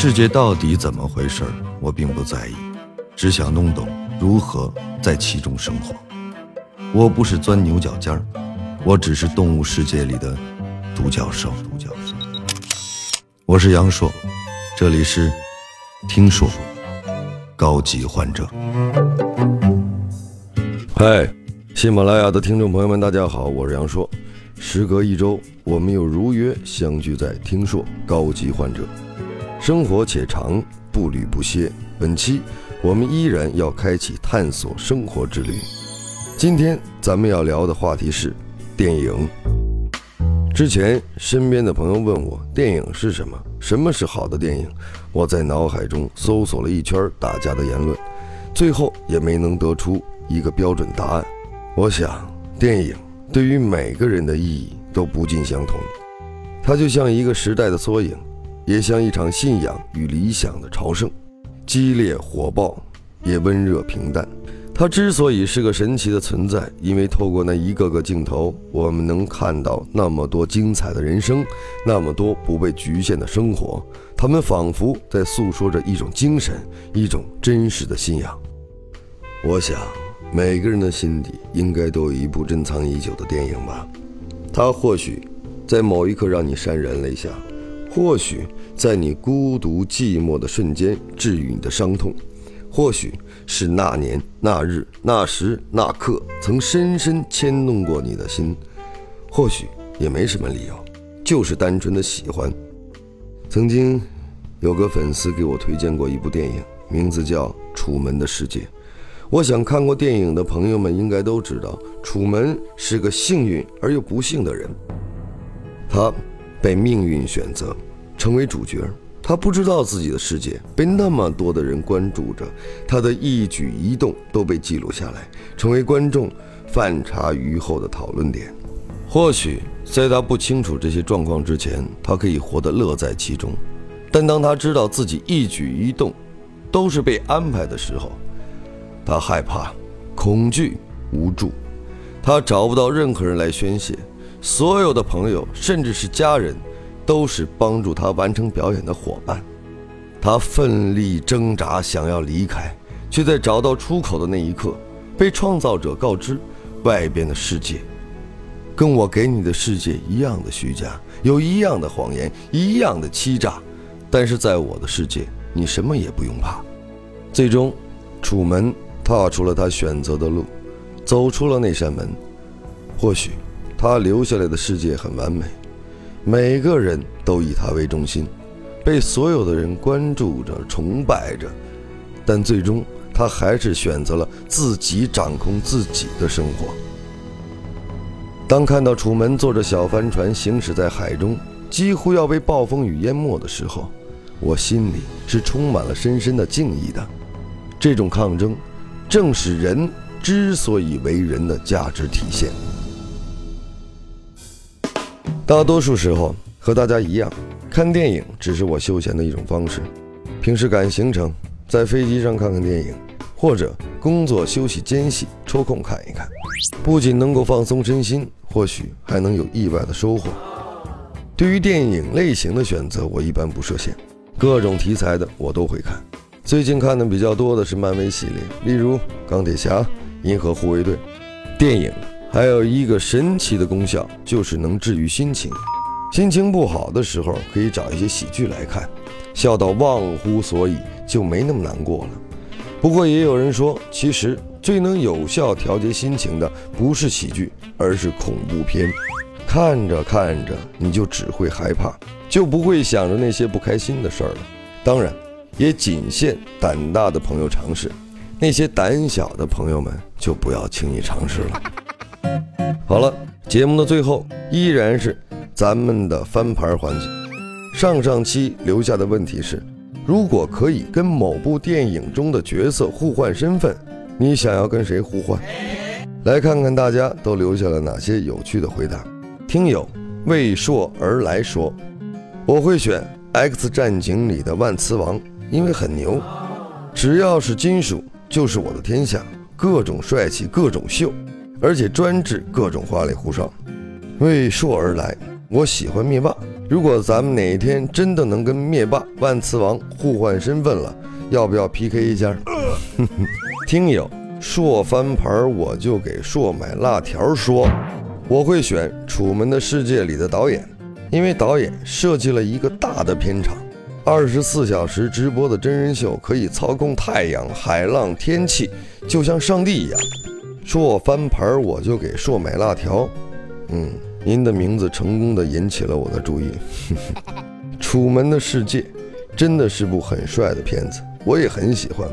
世界到底怎么回事儿，我并不在意，只想弄懂如何在其中生活。我不是钻牛角尖儿，我只是动物世界里的独角兽。独角兽。我是杨硕，这里是听说高级患者。嗨，喜马拉雅的听众朋友们，大家好，我是杨硕。时隔一周，我们又如约相聚在听说高级患者。生活且长，步履不歇。本期我们依然要开启探索生活之旅。今天咱们要聊的话题是电影。之前身边的朋友问我电影是什么，什么是好的电影？我在脑海中搜索了一圈大家的言论，最后也没能得出一个标准答案。我想，电影对于每个人的意义都不尽相同，它就像一个时代的缩影，也像一场信仰与理想的朝圣，激烈火爆，也温热平淡。它之所以是个神奇的存在，因为透过那一个个镜头，我们能看到那么多精彩的人生，那么多不被局限的生活。他们仿佛在诉说着一种精神，一种真实的信仰。我想，每个人的心底应该都有一部珍藏已久的电影吧。它或许在某一刻让你潸然泪下，或许在你孤独寂寞的瞬间治愈你的伤痛。或许是那年那日那时那刻曾深深牵动过你的心，或许也没什么理由，就是单纯的喜欢。曾经有个粉丝给我推荐过一部电影，名字叫《楚门的世界》。我想看过电影的朋友们应该都知道，楚门是个幸运而又不幸的人，他被命运选择成为主角。他不知道自己的世界被那么多的人关注着，他的一举一动都被记录下来，成为观众饭茶余后的讨论点。或许在他不清楚这些状况之前，他可以活得乐在其中；但当他知道自己一举一动都是被安排的时候，他害怕、恐惧、无助，他找不到任何人来宣泄，所有的朋友，甚至是家人。都是帮助他完成表演的伙伴，他奋力挣扎，想要离开，却在找到出口的那一刻，被创造者告知，外边的世界，跟我给你的世界一样的虚假，有一样的谎言，一样的欺诈，但是在我的世界，你什么也不用怕。最终，楚门踏出了他选择的路，走出了那扇门。或许，他留下来的世界很完美。每个人都以他为中心，被所有的人关注着、崇拜着，但最终他还是选择了自己掌控自己的生活。当看到楚门坐着小帆船行驶在海中，几乎要被暴风雨淹没的时候，我心里是充满了深深的敬意的。这种抗争，正是人之所以为人的价值体现。大多数时候和大家一样，看电影只是我休闲的一种方式。平时赶行程，在飞机上看看电影，或者工作休息间隙抽空看一看，不仅能够放松身心，或许还能有意外的收获。对于电影类型的选择，我一般不设限，各种题材的我都会看。最近看的比较多的是漫威系列，例如钢铁侠、银河护卫队。电影。还有一个神奇的功效，就是能治愈心情。心情不好的时候，可以找一些喜剧来看，笑到忘乎所以，就没那么难过了。不过也有人说，其实最能有效调节心情的不是喜剧，而是恐怖片。看着看着，你就只会害怕，就不会想着那些不开心的事儿了。当然，也仅限胆大的朋友尝试，那些胆小的朋友们就不要轻易尝试了。好了，节目的最后依然是咱们的翻牌环节。上上期留下的问题是：如果可以跟某部电影中的角色互换身份，你想要跟谁互换？来看看大家都留下了哪些有趣的回答。听友为硕而来说：“我会选《X 战警》里的万磁王，因为很牛，只要是金属就是我的天下，各种帅气，各种秀。”而且专治各种花里胡哨。为硕而来，我喜欢灭霸，如果咱们哪一天真的能跟灭霸、万磁王互换身份了，要不要 PK 一下？听友硕翻盘我就给硕买辣条说，我会选《楚门的世界》里的导演，因为导演设计了一个大的片场，二十四小时直播的真人秀可以操控太阳、海浪、天气，就像上帝一样。硕翻盘我就给硕买辣条，嗯。您的名字成功的引起了我的注意，《楚门的世界》真的是部很帅的片子，我也很喜欢。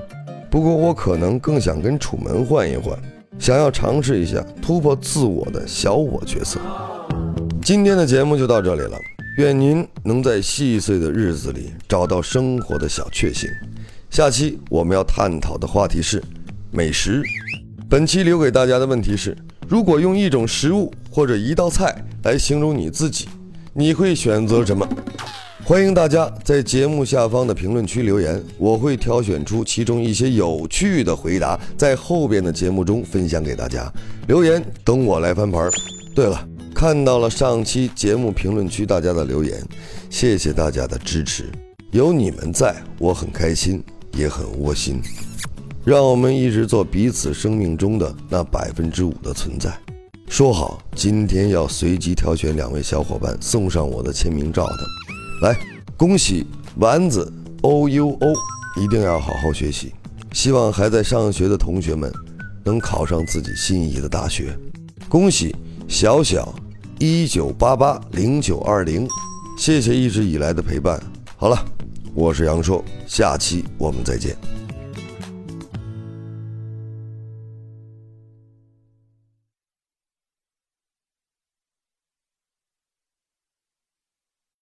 不过我可能更想跟楚门换一换，想要尝试一下突破自我的小我角色。今天的节目就到这里了，愿您能在细碎的日子里找到生活的小确幸。下期我们要探讨的话题是美食。本期留给大家的问题是。如果用一种食物或者一道菜来形容你自己，你会选择什么？欢迎大家在节目下方的评论区留言，我会挑选出其中一些有趣的回答，在后边的节目中分享给大家。留言等我来翻盘。对了，看到了上期节目评论区大家的留言，谢谢大家的支持，有你们在我很开心，也很窝心。让我们一直做彼此生命中的那百分之五的存在。说好今天要随机挑选两位小伙伴送上我的签名照的，来，恭喜丸子 O U O，一定要好好学习，希望还在上学的同学们能考上自己心仪的大学。恭喜小小一九八八零九二零，谢谢一直以来的陪伴。好了，我是杨硕，下期我们再见。